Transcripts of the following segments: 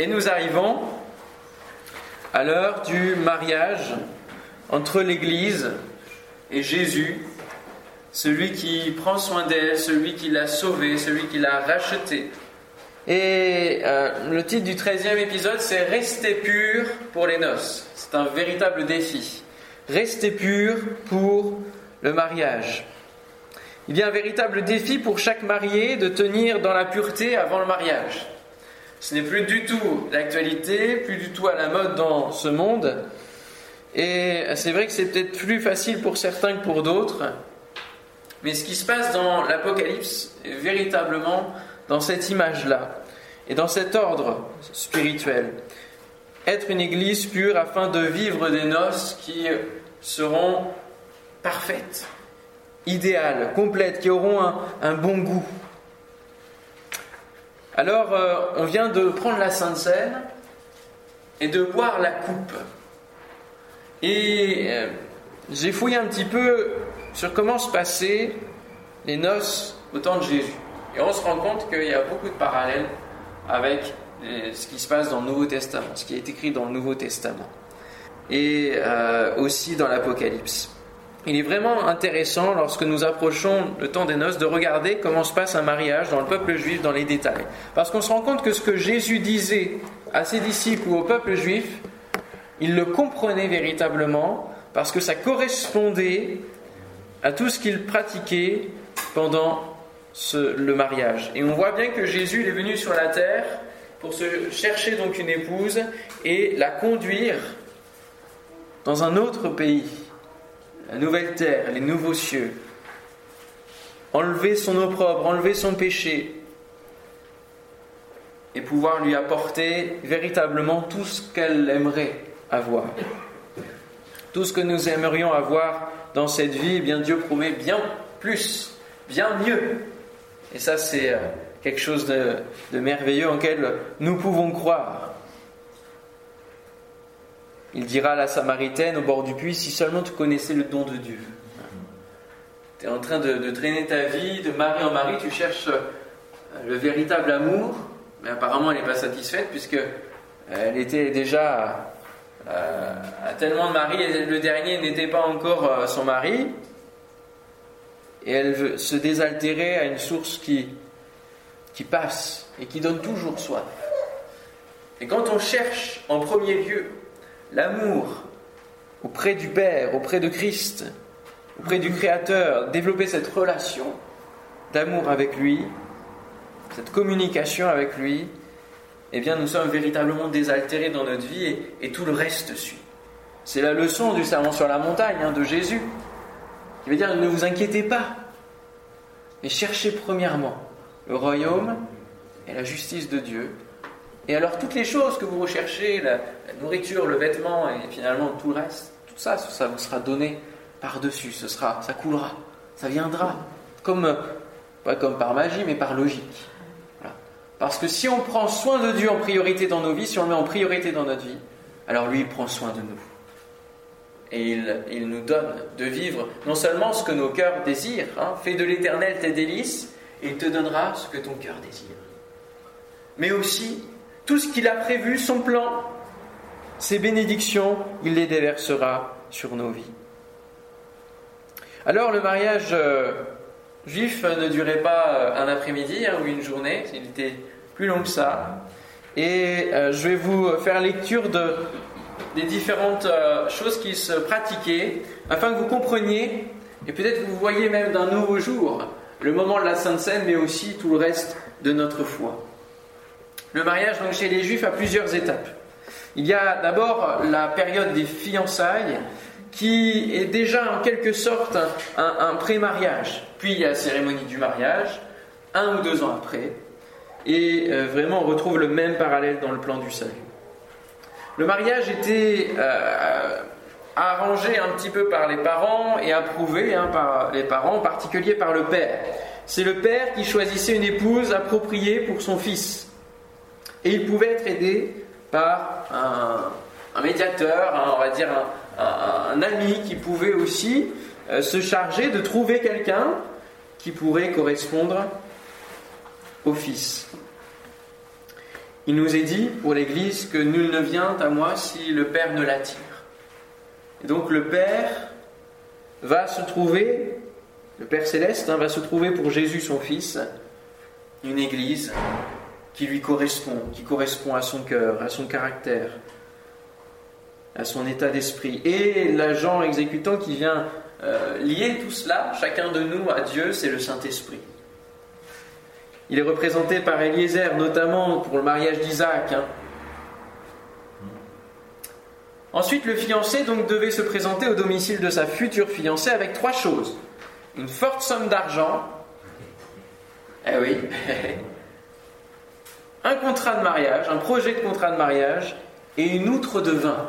Et nous arrivons à l'heure du mariage entre l'Église et Jésus, celui qui prend soin d'elle, celui qui l'a sauvée, celui qui l'a rachetée. Et euh, le titre du 13e épisode, c'est Rester pur pour les noces. C'est un véritable défi. Rester pur pour le mariage. Il y a un véritable défi pour chaque marié de tenir dans la pureté avant le mariage. Ce n'est plus du tout l'actualité, plus du tout à la mode dans ce monde. Et c'est vrai que c'est peut-être plus facile pour certains que pour d'autres. Mais ce qui se passe dans l'Apocalypse est véritablement dans cette image-là et dans cet ordre spirituel. Être une église pure afin de vivre des noces qui seront parfaites, idéales, complètes, qui auront un, bon goût. Alors, euh, on vient de prendre la Sainte Seine et de boire la coupe. Et euh, j'ai fouillé un petit peu sur comment se passaient les noces au temps de Jésus. Et on se rend compte qu'il y a beaucoup de parallèles avec euh, ce qui se passe dans le Nouveau Testament, ce qui est écrit dans le Nouveau Testament, et aussi dans l'Apocalypse. Il est vraiment intéressant, lorsque nous approchons le temps des noces, de regarder comment se passe un mariage dans le peuple juif dans les détails. Parce qu'on se rend compte que ce que Jésus disait à ses disciples ou au peuple juif, il le comprenait véritablement, parce que ça correspondait à tout ce qu'il pratiquait pendant le mariage. Et on voit bien que Jésus est venu sur la terre pour se chercher donc une épouse et la conduire dans un autre pays, la nouvelle terre, les nouveaux cieux. Enlever son opprobre, enlever son péché et pouvoir lui apporter véritablement tout ce qu'elle aimerait avoir. Tout ce que nous aimerions avoir dans cette vie, eh bien Dieu promet bien plus, bien mieux. Et ça, c'est euh, quelque chose de, merveilleux en lequel nous pouvons croire. Il dira à la Samaritaine au bord du puits, si seulement tu connaissais le don de Dieu. Tu es en train de, traîner ta vie, de mari en mari, tu cherches euh, le véritable amour, mais apparemment elle n'est pas satisfaite puisque euh, elle était déjà à tellement de maris et le dernier n'était pas encore son mari et elle veut se désaltérer à une source qui, qui passe et qui donne toujours soif. Et quand on cherche en premier lieu l'amour auprès du Père, auprès de Christ, auprès du Créateur, développer cette relation d'amour avec lui, cette communication avec lui, eh bien nous sommes véritablement désaltérés dans notre vie et, tout le reste suit. C'est la leçon du serment sur la montagne hein, de Jésus. Qui veut dire ne vous inquiétez pas, mais cherchez premièrement le royaume et la justice de Dieu. Et alors toutes les choses que vous recherchez, la, nourriture, le vêtement et finalement tout le reste, tout ça, ça vous sera donné par-dessus, ce sera, ça coulera, ça viendra, comme pas comme par magie, mais par logique. Parce que si on prend soin de Dieu en priorité dans nos vies, si on le met en priorité dans notre vie, alors lui prend soin de nous. Et il, nous donne de vivre non seulement ce que nos cœurs désirent, hein, fais de l'éternel tes délices, et il te donnera ce que ton cœur désire, mais aussi tout ce qu'il a prévu, son plan, ses bénédictions, il les déversera sur nos vies. Alors le mariage euh, juif ne durait pas euh, un après-midi hein, ou une journée, il était plus long que ça. Et euh, je vais vous faire lecture de des différentes choses qui se pratiquaient, afin que vous compreniez, et peut-être que vous voyez même d'un nouveau jour, le moment de la Sainte Seine, mais aussi tout le reste de notre foi. Le mariage donc, chez les Juifs a plusieurs étapes. Il y a d'abord la période des fiançailles, qui est déjà en quelque sorte un, pré-mariage. Puis il y a la cérémonie du mariage, un ou deux ans après. Et euh, vraiment, on retrouve le même parallèle dans le plan du salut. Le mariage était euh, arrangé un petit peu par les parents et approuvé hein, par les parents, en particulier par le père. C'est le père qui choisissait une épouse appropriée pour son fils. Et il pouvait être aidé par un, médiateur, on va dire un, ami qui pouvait aussi euh, se charger de trouver quelqu'un qui pourrait correspondre au fils. Il nous est dit pour l'Église que nul ne vient à moi si le Père ne l'attire. Et donc le Père va se trouver, le Père céleste hein, va se trouver pour Jésus son Fils, une Église qui lui correspond, qui correspond à son cœur, à son caractère, à son état d'esprit. Et l'agent exécutant qui vient euh, lier tout cela, chacun de nous, à Dieu, c'est le Saint-Esprit. Il est représenté par Eliezer, notamment pour le mariage d'Isaac. Hein. Ensuite, le fiancé donc devait se présenter au domicile de sa future fiancée avec trois choses une forte somme d'argent, eh oui, un contrat de mariage, un projet de contrat de mariage et une outre de vin.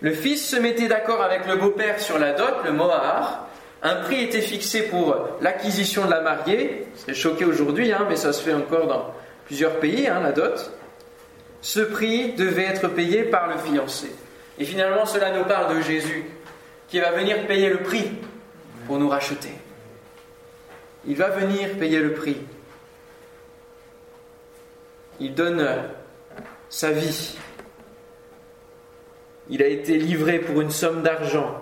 Le fils se mettait d'accord avec le beau-père sur la dot, le mohar. Un prix était fixé pour l'acquisition de la mariée. C'est choqué aujourd'hui, hein, mais ça se fait encore dans plusieurs pays, hein, la dot. Ce prix devait être payé par le fiancé. Et finalement, cela nous parle de Jésus, qui va venir payer le prix pour nous racheter. Il va venir payer le prix. Il donne sa vie il a été livré pour une somme d'argent.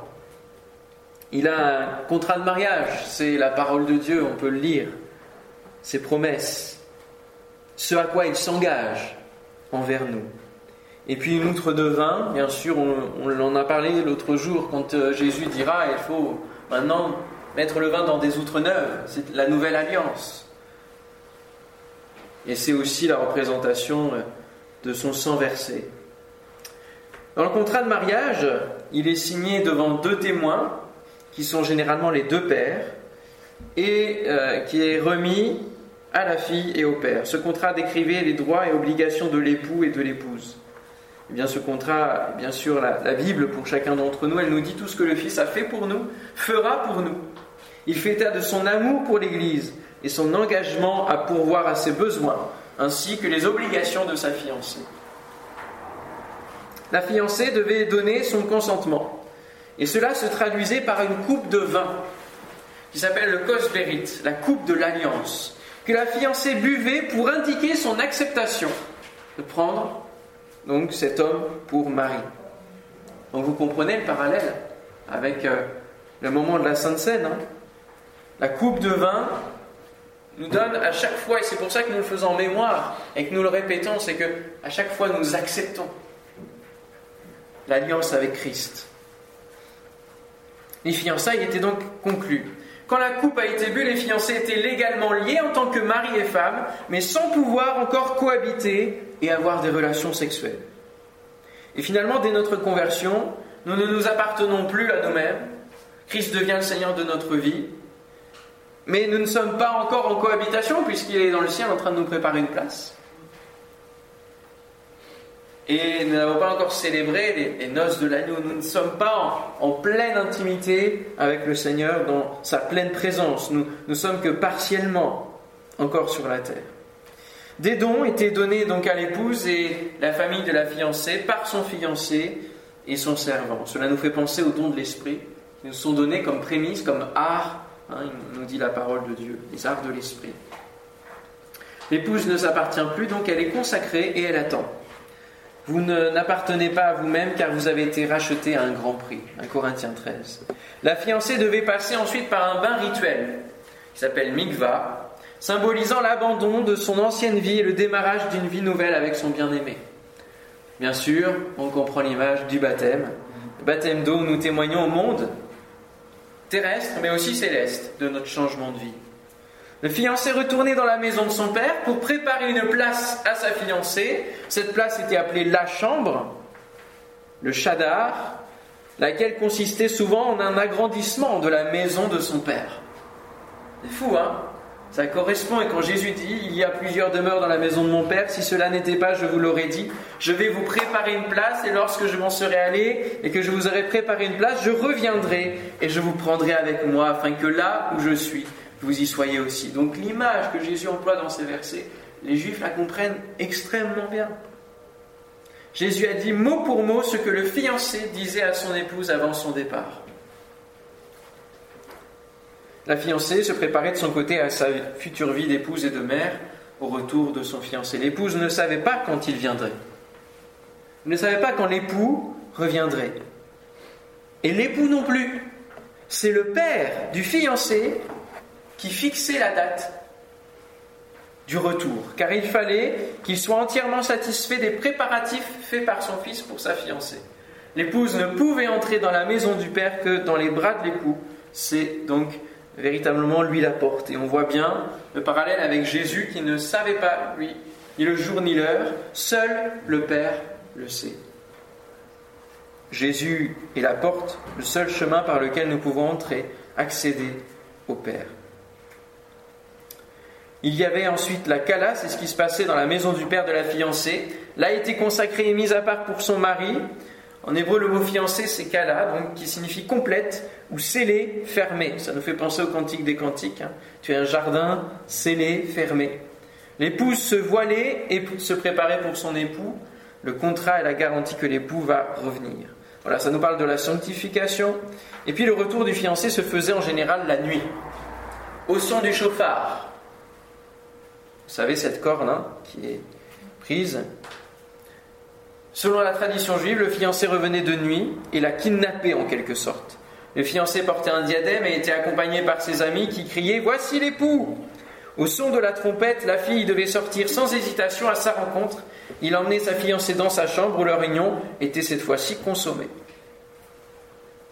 Il a un contrat de mariage, c'est la parole de Dieu, on peut le lire. Ses promesses, ce à quoi il s'engage envers nous. Et puis une outre de vin, bien sûr, on, on en a parlé l'autre jour quand euh, Jésus dira il faut maintenant mettre le vin dans des outres neuves, c'est la nouvelle alliance. Et c'est aussi la représentation euh, de son sang versé. Dans le contrat de mariage, il est signé devant deux témoins, qui sont généralement les deux pères, et euh, qui est remis à la fille et au père. Ce contrat décrivait les droits et obligations de l'époux et de l'épouse. Eh bien, ce contrat, bien sûr, la, la Bible, pour chacun d'entre nous, elle nous dit tout ce que le Fils a fait pour nous, fera pour nous. Il fait état de son amour pour l'Église et son engagement à pourvoir à ses besoins, ainsi que les obligations de sa fiancée la fiancée devait donner son consentement. Et cela se traduisait par une coupe de vin, qui s'appelle le kosberit, la coupe de l'alliance, que la fiancée buvait pour indiquer son acceptation de prendre donc cet homme pour mari. Donc vous comprenez le parallèle avec euh, le moment de la Sainte Seine. Hein. la coupe de vin nous donne à chaque fois, et c'est pour ça que nous le faisons en mémoire et que nous le répétons, c'est que à chaque fois nous acceptons l'alliance avec Christ. Les fiançailles étaient donc conclues. Quand la coupe a été bue, les fiancés étaient légalement liés en tant que mari et femme, mais sans pouvoir encore cohabiter et avoir des relations sexuelles. Et finalement, dès notre conversion, nous ne nous appartenons plus à nous-mêmes. Christ devient le Seigneur de notre vie. Mais nous ne sommes pas encore en cohabitation puisqu'il est dans le ciel en train de nous préparer une place. Et nous n'avons pas encore célébré les, noces de l'agneau. Nous ne sommes pas en, pleine intimité avec le Seigneur dans sa pleine présence. Nous ne sommes que partiellement encore sur la terre. Des dons étaient donnés donc à l'épouse et la famille de la fiancée par son fiancé et son servant. Cela nous fait penser aux dons de l'esprit qui nous sont donnés comme prémices, comme art, hein, il nous dit la parole de Dieu, les arts de l'esprit. L'épouse ne s'appartient plus, donc elle est consacrée et elle attend. Vous n'appartenez pas à vous-même car vous avez été racheté à un grand prix. 1 Corinthiens 13. La fiancée devait passer ensuite par un bain rituel qui s'appelle mikva, symbolisant l'abandon de son ancienne vie et le démarrage d'une vie nouvelle avec son bien-aimé. Bien sûr, on comprend l'image du baptême. Le baptême d'eau, nous témoignons au monde terrestre mais aussi céleste de notre changement de vie. Le fiancé retournait dans la maison de son père pour préparer une place à sa fiancée. Cette place était appelée la chambre, le chadar, laquelle consistait souvent en un agrandissement de la maison de son père. C'est fou, hein? Ça correspond, et quand Jésus dit Il y a plusieurs demeures dans la maison de mon père, si cela n'était pas, je vous l'aurais dit, je vais vous préparer une place, et lorsque je m'en serai allé et que je vous aurai préparé une place, je reviendrai et je vous prendrai avec moi, afin que là où je suis, vous y soyez aussi. Donc l'image que Jésus emploie dans ces versets, les Juifs la comprennent extrêmement bien. Jésus a dit mot pour mot ce que le fiancé disait à son épouse avant son départ. La fiancée se préparait de son côté à sa future vie d'épouse et de mère au retour de son fiancé. L'épouse ne savait pas quand il viendrait. Elle ne savait pas quand l'époux reviendrait. Et l'époux non plus. C'est le père du fiancé qui fixait la date du retour, car il fallait qu'il soit entièrement satisfait des préparatifs faits par son fils pour sa fiancée. L'épouse ne pouvait entrer dans la maison du père que dans les bras de l'époux. C'est donc véritablement lui la porte. Et on voit bien le parallèle avec Jésus qui ne savait pas, lui, ni le jour ni l'heure, seul le Père le sait. Jésus est la porte, le seul chemin par lequel nous pouvons entrer, accéder au Père. Il y avait ensuite la Kala, c'est ce qui se passait dans la maison du père de la fiancée. Là été consacrée et mise à part pour son mari. En hébreu, le mot fiancé, c'est Kala, qui signifie complète ou scellée, fermée. Ça nous fait penser au cantique des cantiques. Hein. Tu es un jardin scellé, fermé. L'épouse se voilait et se préparait pour son époux. Le contrat est la garantie que l'époux va revenir. Voilà, ça nous parle de la sanctification. Et puis le retour du fiancé se faisait en général la nuit, au son du chauffard. Vous savez, cette corne hein, qui est prise. Selon la tradition juive, le fiancé revenait de nuit et l'a kidnappé en quelque sorte. Le fiancé portait un diadème et était accompagné par ses amis qui criaient Voici l'époux Au son de la trompette, la fille devait sortir sans hésitation à sa rencontre. Il emmenait sa fiancée dans sa chambre où leur union était cette fois-ci consommée.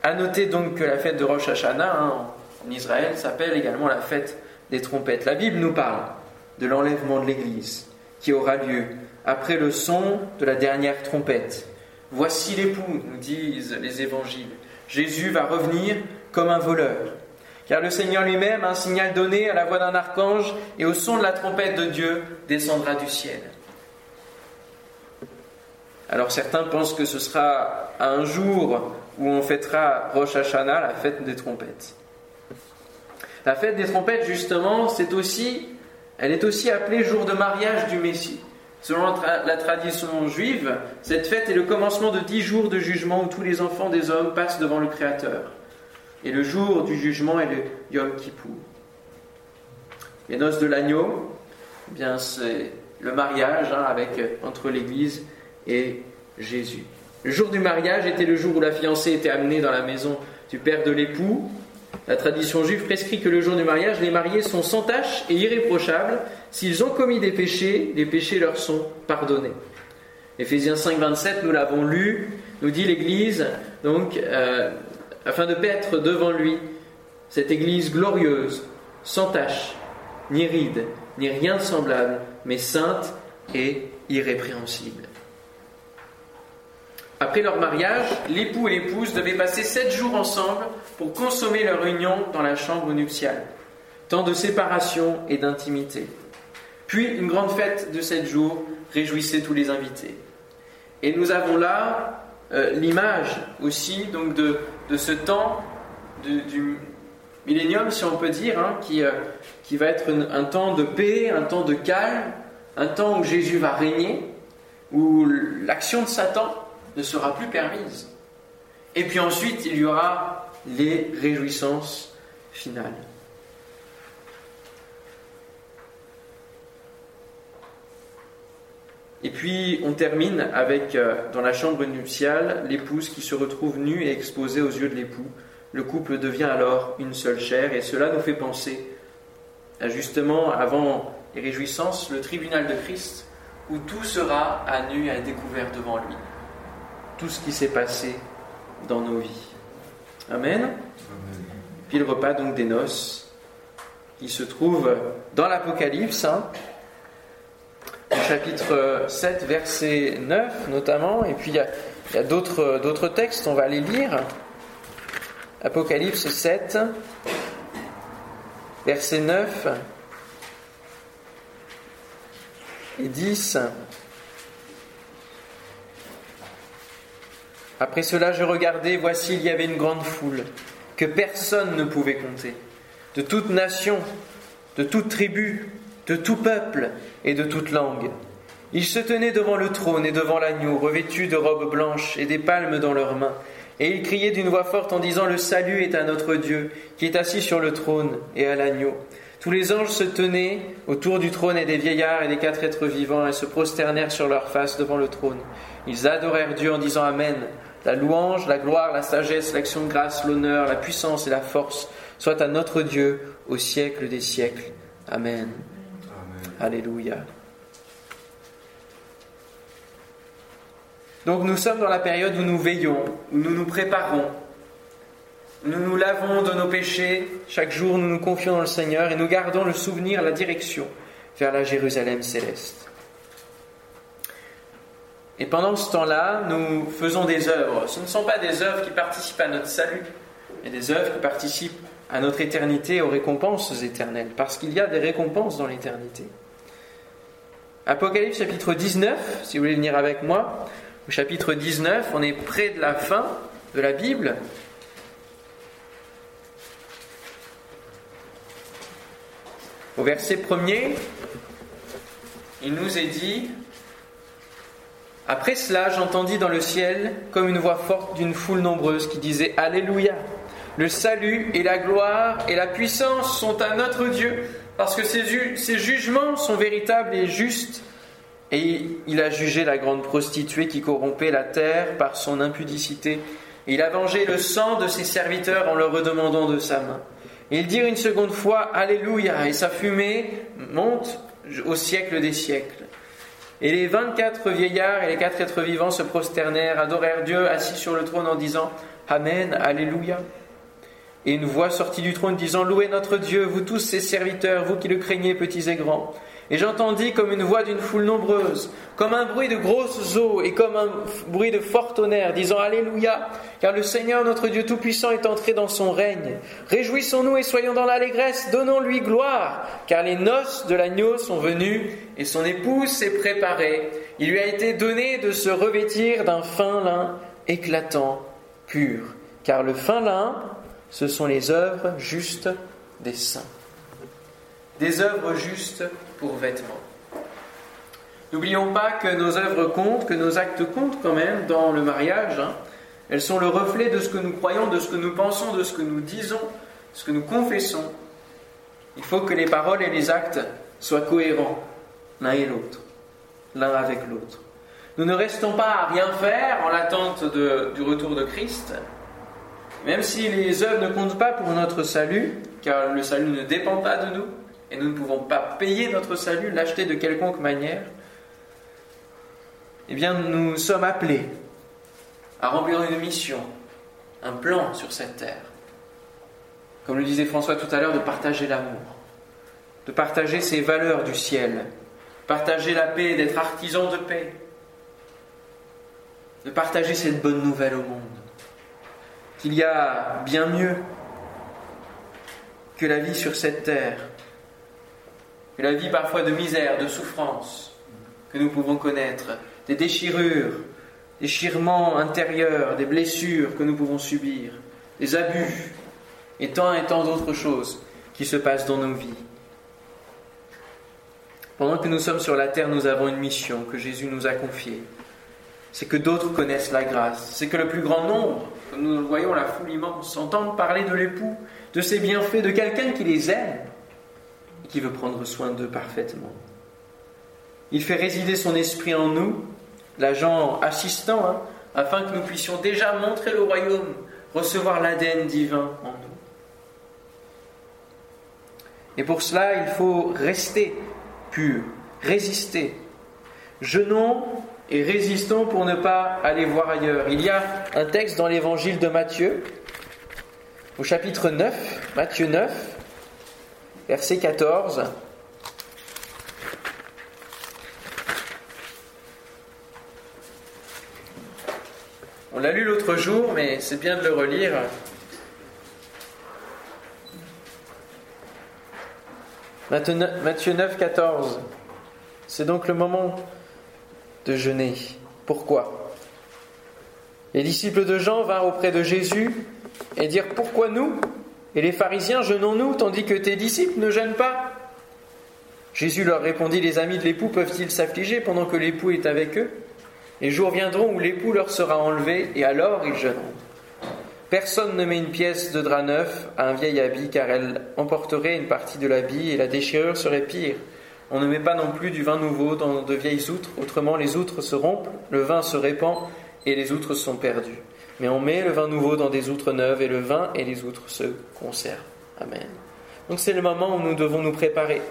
À noter donc que la fête de Rosh Hashanah hein, en Israël s'appelle également la fête des trompettes. La Bible nous parle de l'enlèvement de l'Église qui aura lieu après le son de la dernière trompette. Voici l'époux, nous disent les évangiles. Jésus va revenir comme un voleur. Car le Seigneur lui-même, un signal donné à la voix d'un archange et au son de la trompette de Dieu, descendra du ciel. Alors certains pensent que ce sera un jour où on fêtera Rosh Hashanah, la fête des trompettes. La fête des trompettes, justement, c'est aussi elle est aussi appelée jour de mariage du Messie. Selon la tradition juive, cette fête est le commencement de dix jours de jugement où tous les enfants des hommes passent devant le Créateur. Et le jour du jugement est le Yom Kippur. Les noces de l'agneau, eh bien c'est le mariage hein, avec, entre l'Église et Jésus. Le jour du mariage était le jour où la fiancée était amenée dans la maison du père de l'époux la tradition juive prescrit que le jour du mariage, les mariés sont sans tache et irréprochables. S'ils ont commis des péchés, les péchés leur sont pardonnés. Éphésiens 5, 27, nous l'avons lu, nous dit l'Église, donc, euh, afin de paître devant lui cette Église glorieuse, sans tache, ni ride, ni rien de semblable, mais sainte et irrépréhensible. Après leur mariage, l'époux et l'épouse devaient passer sept jours ensemble pour consommer leur union dans la chambre nuptiale. Temps de séparation et d'intimité. Puis une grande fête de sept jours réjouissait tous les invités. Et nous avons là euh, l'image aussi donc de, ce temps du millénium, si on peut dire, hein, qui, euh, qui va être un temps de paix, un temps de calme, un temps où Jésus va régner, où l'action de Satan ne sera plus permise. Et puis ensuite, il y aura les réjouissances finales. Et puis on termine avec, euh, dans la chambre nuptiale, l'épouse qui se retrouve nue et exposée aux yeux de l'époux. Le couple devient alors une seule chair et cela nous fait penser à justement, avant les réjouissances, le tribunal de Christ, où tout sera à nu et à découvert devant lui. Tout ce qui s'est passé dans nos vies. Amen. Puis le repas donc des noces qui se trouve dans l'Apocalypse, hein, au chapitre 7, verset 9 notamment, et puis il y a, d'autres, d'autres textes, on va les lire. Apocalypse 7, verset 9 et 10. Après cela, je regardais, voici, il y avait une grande foule que personne ne pouvait compter, de toute nation, de toute tribu, de tout peuple et de toute langue. Ils se tenaient devant le trône et devant l'agneau, revêtus de robes blanches et des palmes dans leurs mains. Et ils criaient d'une voix forte en disant Le salut est à notre Dieu, qui est assis sur le trône et à l'agneau. Tous les anges se tenaient autour du trône et des vieillards et des quatre êtres vivants et se prosternèrent sur leur face devant le trône. Ils adorèrent Dieu en disant Amen. La louange, la gloire, la sagesse, l'action de grâce, l'honneur, la puissance et la force soient à notre Dieu au siècle des siècles. Amen. Alléluia. Donc nous sommes dans la période où nous veillons, où nous nous préparons nous nous lavons de nos péchés, chaque jour nous nous confions dans le Seigneur et nous gardons le souvenir, la direction vers la Jérusalem céleste. Et pendant ce temps-là, nous faisons des œuvres. Ce ne sont pas des œuvres qui participent à notre salut, mais des œuvres qui participent à notre éternité, aux récompenses éternelles, parce qu'il y a des récompenses dans l'éternité. Apocalypse chapitre 19, si vous voulez venir avec moi, au chapitre 19, on est près de la fin de la Bible, Au verset premier, il nous est dit Après cela, j'entendis dans le ciel comme une voix forte d'une foule nombreuse qui disait Alléluia Le salut et la gloire et la puissance sont à notre Dieu, parce que ses, jugements sont véritables et justes. Et il a jugé la grande prostituée qui corrompait la terre par son impudicité. Il a vengé le sang de ses serviteurs en leur redemandant de sa main. Ils dirent une seconde fois Alléluia, et sa fumée monte au siècle des siècles. Et les vingt-quatre vieillards et les quatre êtres vivants se prosternèrent, adorèrent Dieu assis sur le trône en disant Amen, Alléluia. Et une voix sortit du trône disant Louez notre Dieu, vous tous ses serviteurs, vous qui le craignez, petits et grands. Et j'entendis comme une voix d'une foule nombreuse, comme un bruit de grosses eaux et comme un bruit de fort tonnerre, disant Alléluia, car le Seigneur notre Dieu Tout-Puissant est entré dans son règne. Réjouissons-nous et soyons dans l'allégresse, donnons-lui gloire, car les noces de l'agneau sont venues et son épouse s'est préparée. Il lui a été donné de se revêtir d'un fin lin éclatant, pur, car le fin lin, ce sont les œuvres justes des saints. Des œuvres justes pour vêtements. N'oublions pas que nos œuvres comptent, que nos actes comptent quand même dans le mariage. Hein. Elles sont le reflet de ce que nous croyons, de ce que nous pensons, de ce que nous disons, de ce que nous confessons. Il faut que les paroles et les actes soient cohérents l'un et l'autre, l'un avec l'autre. Nous ne restons pas à rien faire en l'attente du retour de Christ, même si les œuvres ne comptent pas pour notre salut, car le salut ne dépend pas de nous, et nous ne pouvons pas payer notre salut, l'acheter de quelconque manière, eh bien nous sommes appelés à remplir une mission, un plan sur cette terre. Comme le disait François tout à l'heure, de partager l'amour, de partager ces valeurs du ciel, partager la paix, d'être artisan de paix, de partager cette bonne nouvelle au monde, qu'il y a bien mieux que la vie sur cette terre, que la vie parfois de misère, de souffrance que nous pouvons connaître, des déchirures, déchirements intérieurs, des blessures que nous pouvons subir, des abus et tant et tant d'autres choses qui se passent dans nos vies. Pendant que nous sommes sur la terre, nous avons une mission que Jésus nous a confiée. C'est que d'autres connaissent la grâce. C'est que le plus grand nombre, comme nous le voyons, la foule immense, entendent parler de l'époux, de ses bienfaits, de quelqu'un qui les aime qui veut prendre soin d'eux parfaitement. Il fait résider son esprit en nous, l'agent assistant, hein, afin que nous puissions déjà montrer le royaume, recevoir l'ADN divin en nous. Et pour cela, il faut rester pur, résister. Jeûnons et résistons pour ne pas aller voir ailleurs. Il y a un texte dans l'évangile de Matthieu, au chapitre 9, Matthieu 9, verset 14. On l'a lu l'autre jour, mais c'est bien de le relire. Matthieu 9, 14. C'est donc le moment de jeûner. Pourquoi? Les disciples de Jean vinrent auprès de Jésus et dirent Pourquoi nous et les pharisiens, jeûnons-nous, tandis que tes disciples ne jeûnent pas Jésus leur répondit, les amis de l'époux peuvent-ils s'affliger pendant que l'époux est avec eux? Les jours viendront où l'époux leur sera enlevé, et alors ils jeûneront. Personne ne met une pièce de drap neuf à un vieil habit, car elle emporterait une partie de l'habit et la déchirure serait pire. On ne met pas non plus du vin nouveau dans de vieilles outres, autrement les outres se rompent, le vin se répand et les outres sont perdues. Mais on met le vin nouveau dans des outres neuves et le vin et les outres se conservent. Amen. Donc c'est le moment où nous devons nous préparer.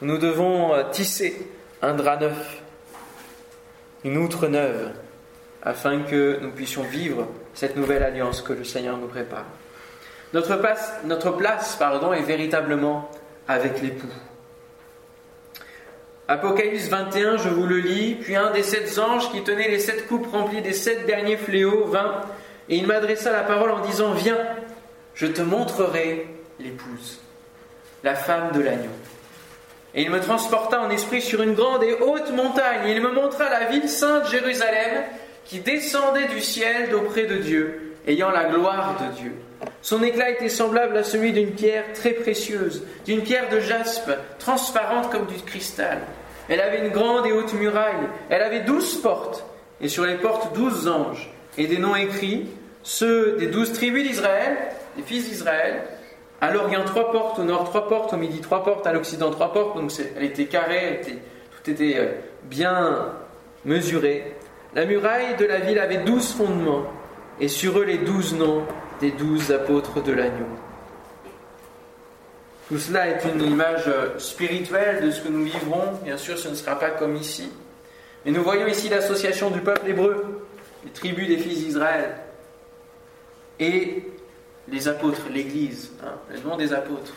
Nous devons euh, tisser un drap neuf, une outre neuve, afin que nous puissions vivre cette nouvelle alliance que le Seigneur nous prépare. Notre place, notre place pardon, est véritablement avec l'époux. Apocalypse 21, je vous le lis, puis un des sept anges qui tenait les sept coupes remplies des sept derniers fléaux vint, et il m'adressa la parole en disant, Viens, je te montrerai l'épouse, la femme de l'agneau. Et il me transporta en esprit sur une grande et haute montagne, et il me montra la ville sainte Jérusalem, qui descendait du ciel d'auprès de Dieu, ayant la gloire de Dieu. Son éclat était semblable à celui d'une pierre très précieuse, d'une pierre de jaspe, transparente comme du cristal. Elle avait une grande et haute muraille, elle avait douze portes, et sur les portes douze anges, et des noms écrits, ceux des douze tribus d'Israël, des fils d'Israël. À l'Orient, trois portes, au nord, trois portes, au midi, trois portes, à l'Occident, trois portes, donc elle était carrée, tout était euh, bien mesuré. La muraille de la ville avait douze fondements, et sur eux les douze noms des douze apôtres de l'agneau. Tout cela est une image spirituelle de ce que nous vivrons. Bien sûr, ce ne sera pas comme ici. Mais nous voyons ici l'association du peuple hébreu, les tribus des fils d'Israël, et les apôtres, l'Église, hein, le nom des apôtres.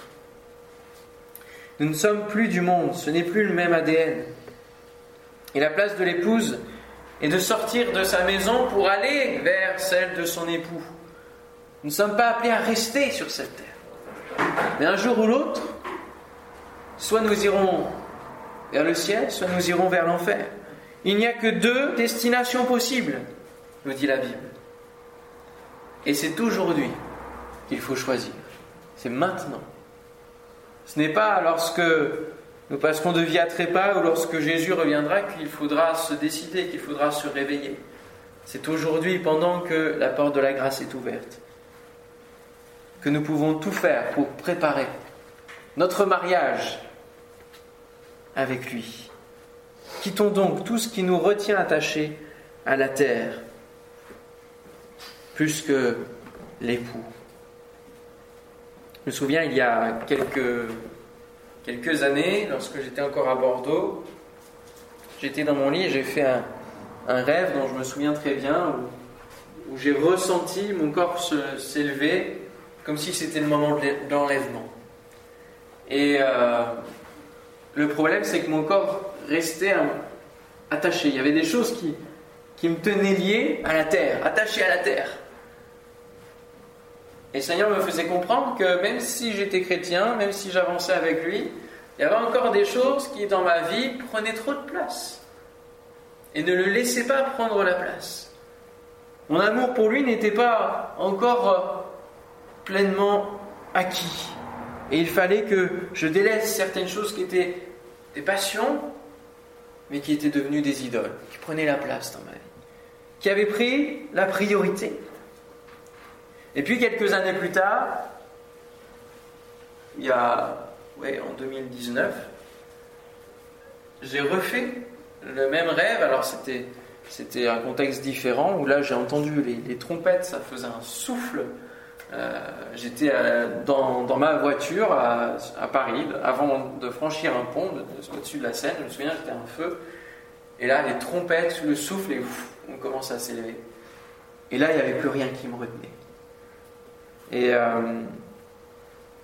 Nous ne sommes plus du monde, ce n'est plus le même ADN. Et la place de l'épouse est de sortir de sa maison pour aller vers celle de son époux. Nous ne sommes pas appelés à rester sur cette terre. Mais un jour ou l'autre, soit nous irons vers le ciel, soit nous irons vers l'enfer. Il n'y a que deux destinations possibles, nous dit la Bible. Et c'est aujourd'hui qu'il faut choisir. C'est maintenant. Ce n'est pas lorsque nous passerons de vie à trépas ou lorsque Jésus reviendra qu'il faudra se décider, qu'il faudra se réveiller. C'est aujourd'hui, pendant que la porte de la grâce est ouverte que nous pouvons tout faire pour préparer notre mariage avec lui. Quittons donc tout ce qui nous retient attachés à la terre, plus que l'époux. Je me souviens, il y a quelques, années, lorsque j'étais encore à Bordeaux, j'étais dans mon lit et j'ai fait un, rêve dont je me souviens très bien, où, où j'ai ressenti mon corps s'élever comme si c'était le moment de l'enlèvement. Et euh, le problème, c'est que mon corps restait attaché. Il y avait des choses qui, qui me tenaient lié à la terre, attaché à la terre. Et le Seigneur me faisait comprendre que même si j'étais chrétien, même si j'avançais avec lui, il y avait encore des choses qui, dans ma vie, prenaient trop de place. Et ne le laissaient pas prendre la place. Mon amour pour lui n'était pas encore euh, pleinement acquis. Et il fallait que je délaisse certaines choses qui étaient des passions, mais qui étaient devenues des idoles, qui prenaient la place dans ma vie, qui avaient pris la priorité. Et puis quelques années plus tard, il y a, ouais, en 2019, j'ai refait le même rêve. Alors c'était, un contexte différent où là j'ai entendu les, trompettes, ça faisait un souffle j'étais euh, dans, ma voiture à, Paris, avant de franchir un pont au-dessus de la Seine. Je me souviens, j'étais un feu. Et là, les trompettes, le souffle, et on commence à s'élever. Et là, il n'y avait plus rien qui me retenait. Et euh,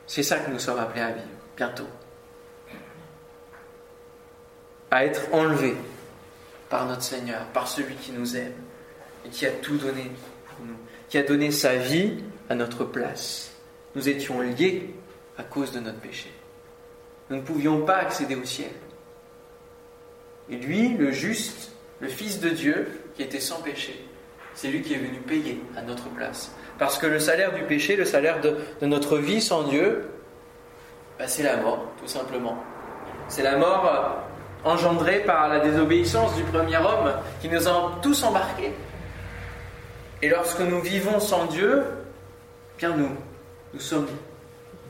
c'est ça que nous sommes appelés à vivre, bientôt. À être enlevés par notre Seigneur, par celui qui nous aime et qui a tout donné pour nous, qui a donné sa vie à notre place. Nous étions liés à cause de notre péché. Nous ne pouvions pas accéder au ciel. Et lui, le juste, le Fils de Dieu, qui était sans péché, c'est lui qui est venu payer à notre place. Parce que le salaire du péché, le salaire de, notre vie sans Dieu, bah, c'est la mort, tout simplement. C'est la mort euh, engendrée par la désobéissance du premier homme qui nous a tous embarqués. Et lorsque nous vivons sans Dieu, bien nous, nous sommes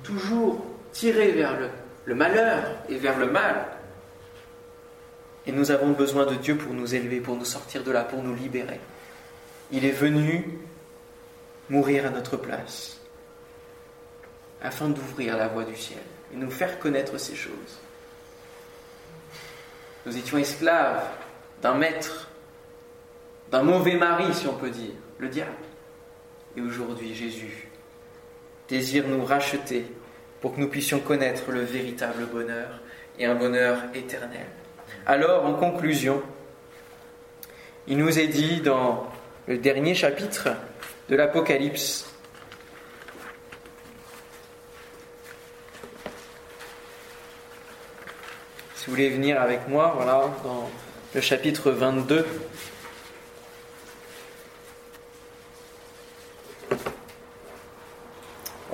toujours tirés vers le, le malheur et vers le mal. Et nous avons besoin de Dieu pour nous élever, pour nous sortir de là, pour nous libérer. Il est venu mourir à notre place, afin d'ouvrir la voie du ciel et nous faire connaître ces choses. Nous étions esclaves d'un maître, d'un mauvais mari, si on peut dire, le diable. Et aujourd'hui, Jésus désire nous racheter pour que nous puissions connaître le véritable bonheur et un bonheur éternel. Alors, en conclusion, il nous est dit dans le dernier chapitre de l'Apocalypse, si vous voulez venir avec moi, voilà, dans le chapitre 22.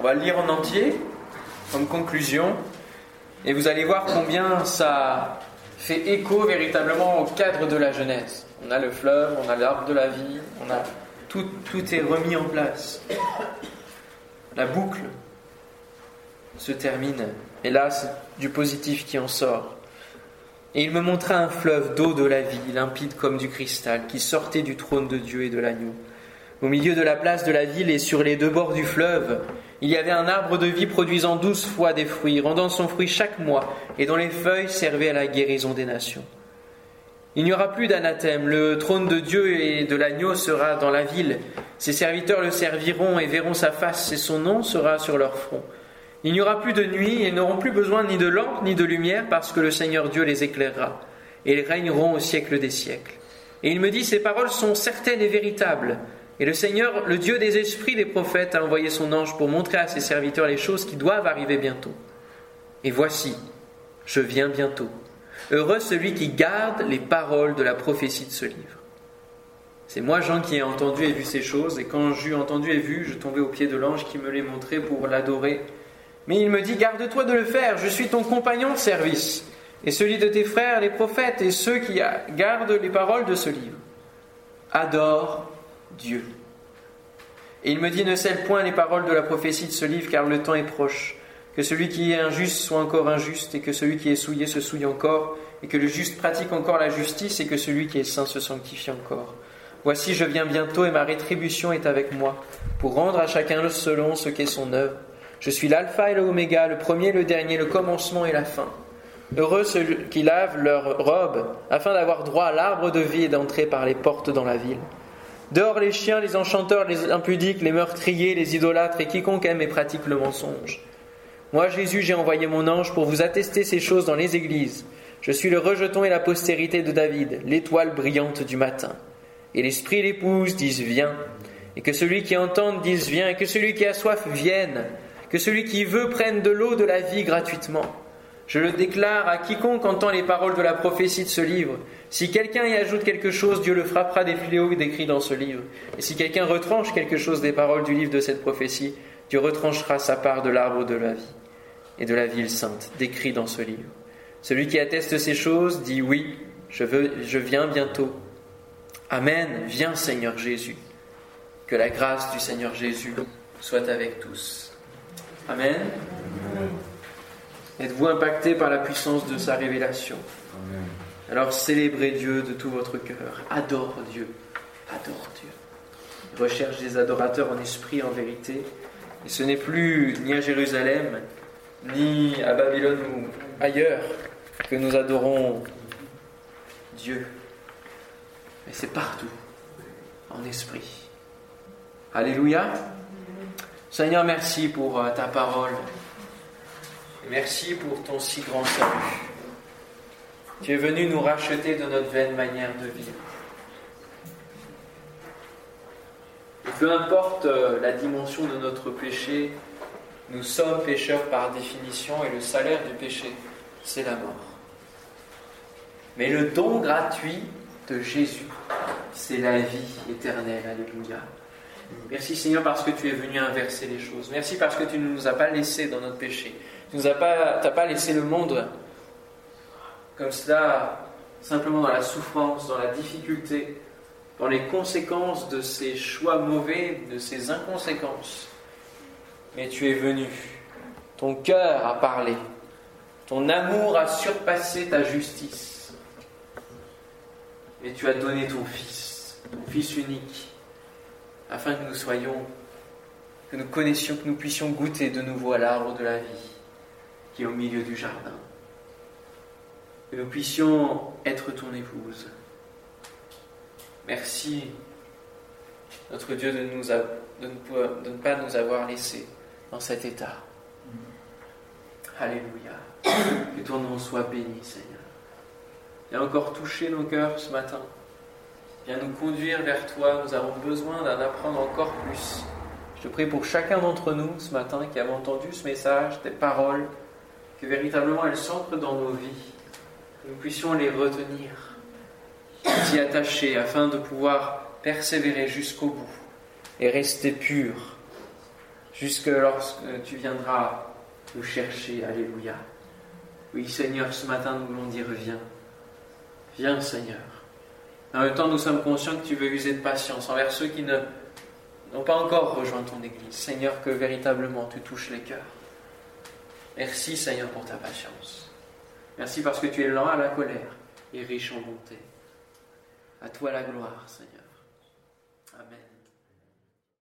On va le lire en entier comme conclusion et vous allez voir combien ça fait écho véritablement au cadre de la Genèse. On a le fleuve, on a l'arbre de la vie, on a tout, tout est remis en place. La boucle se termine et là c'est du positif qui en sort. Et il me montra un fleuve d'eau de la vie, limpide comme du cristal, qui sortait du trône de Dieu et de l'agneau. Au milieu de la place de la ville et sur les deux bords du fleuve, il y avait un arbre de vie produisant douze fois des fruits, rendant son fruit chaque mois, et dont les feuilles servaient à la guérison des nations. Il n'y aura plus d'anathème, le trône de Dieu et de l'agneau sera dans la ville, ses serviteurs le serviront et verront sa face, et son nom sera sur leur front. Il n'y aura plus de nuit, et n'auront plus besoin ni de lampe ni de lumière, parce que le Seigneur Dieu les éclairera, et ils régneront au siècle des siècles. Et il me dit, ces paroles sont certaines et véritables. Et le Seigneur, le Dieu des esprits des prophètes, a envoyé son ange pour montrer à ses serviteurs les choses qui doivent arriver bientôt. Et voici, je viens bientôt. Heureux celui qui garde les paroles de la prophétie de ce livre. C'est moi, Jean, qui ai entendu et vu ces choses, et quand j'eus entendu et vu, je tombais aux pieds de l'ange qui me les montrait pour l'adorer mais il me dit, garde-toi de le faire, je suis ton compagnon de service, et celui de tes frères, les prophètes, et ceux qui gardent les paroles de ce livre. Adore Dieu. Et il me dit, ne scelle point les paroles de la prophétie de ce livre, car le temps est proche. Que celui qui est injuste soit encore injuste, et que celui qui est souillé se souille encore, et que le juste pratique encore la justice, et que celui qui est saint se sanctifie encore. Voici, je viens bientôt, et ma rétribution est avec moi, pour rendre à chacun selon ce qu'est son œuvre. Je suis l'alpha et l'oméga, le premier, le dernier, le commencement et la fin. Heureux ceux qui lavent leurs robes, afin d'avoir droit à l'arbre de vie et d'entrer par les portes dans la ville. Dehors les chiens, les enchanteurs, les impudiques, les meurtriers, les idolâtres et quiconque aime et pratique le mensonge. Moi, Jésus, j'ai envoyé mon ange pour vous attester ces choses dans les églises. Je suis le rejeton et la postérité de David, l'étoile brillante du matin. Et l'esprit et l'épouse disent Viens, et que celui qui entende dise Viens, et que celui qui a soif vienne que celui qui veut prenne de l'eau de la vie gratuitement. Je le déclare à quiconque entend les paroles de la prophétie de ce livre. Si quelqu'un y ajoute quelque chose, Dieu le frappera des fléaux décrits dans ce livre. Et si quelqu'un retranche quelque chose des paroles du livre de cette prophétie, Dieu retranchera sa part de l'arbre de la vie et de la ville sainte, décrit dans ce livre. Celui qui atteste ces choses dit oui, je, viens bientôt. Amen, viens Seigneur Jésus. Que la grâce du Seigneur Jésus soit avec tous. Amen. Êtes-vous impacté par la puissance de sa révélation Alors célébrez Dieu de tout votre cœur. Adore Dieu. Adore Dieu. Recherche des adorateurs en esprit, en vérité. Et ce n'est plus ni à Jérusalem, ni à Babylone ou ailleurs que nous adorons Dieu. Mais c'est partout, en esprit. Alléluia. Seigneur, merci pour euh, ta parole. Merci pour ton si grand salut. Tu es venu nous racheter de notre vaine manière de vivre. Et peu importe euh, la dimension de notre péché, nous sommes pécheurs par définition et le salaire du péché, c'est la mort. Mais le don gratuit de Jésus, c'est la vie éternelle. Alléluia. Merci Seigneur parce que tu es venu inverser les choses. Merci parce que tu ne nous as pas laissés dans notre péché. Tu n'as pas, laissé le monde comme cela, simplement dans la souffrance, dans la difficulté, dans les conséquences de ces choix mauvais, de ces inconséquences. mais tu es venu. Ton cœur a parlé. Ton amour a surpassé ta justice. Et tu as donné ton Fils, ton Fils unique, afin que nous soyons, que nous connaissions, que nous puissions goûter de nouveau à l'arbre de la vie qui est au milieu du jardin. Que nous puissions être ton épouse. Merci, notre Dieu, de, nous de, ne, pas nous avoir laissés dans cet état. Alléluia. Que ton nom soit béni, Seigneur. Viens encore toucher nos cœurs ce matin. Viens nous conduire vers toi. Nous avons besoin d'en apprendre encore plus. Je te prie pour chacun d'entre nous ce matin qui avons entendu ce message, tes paroles, que véritablement elles s'ancrent dans nos vies, que nous puissions les retenir, s'y attacher afin de pouvoir persévérer jusqu'au bout et rester purs jusque lorsque tu viendras nous chercher. Alléluia. Oui, Seigneur, ce matin nous voulons dire viens. Viens, Seigneur. En même temps, nous sommes conscients que tu veux user de patience envers ceux qui n'ont pas encore rejoint ton Église. Seigneur, que véritablement tu touches les cœurs. Merci Seigneur pour ta patience. Merci parce que tu es lent à la colère et riche en bonté. À toi la gloire Seigneur.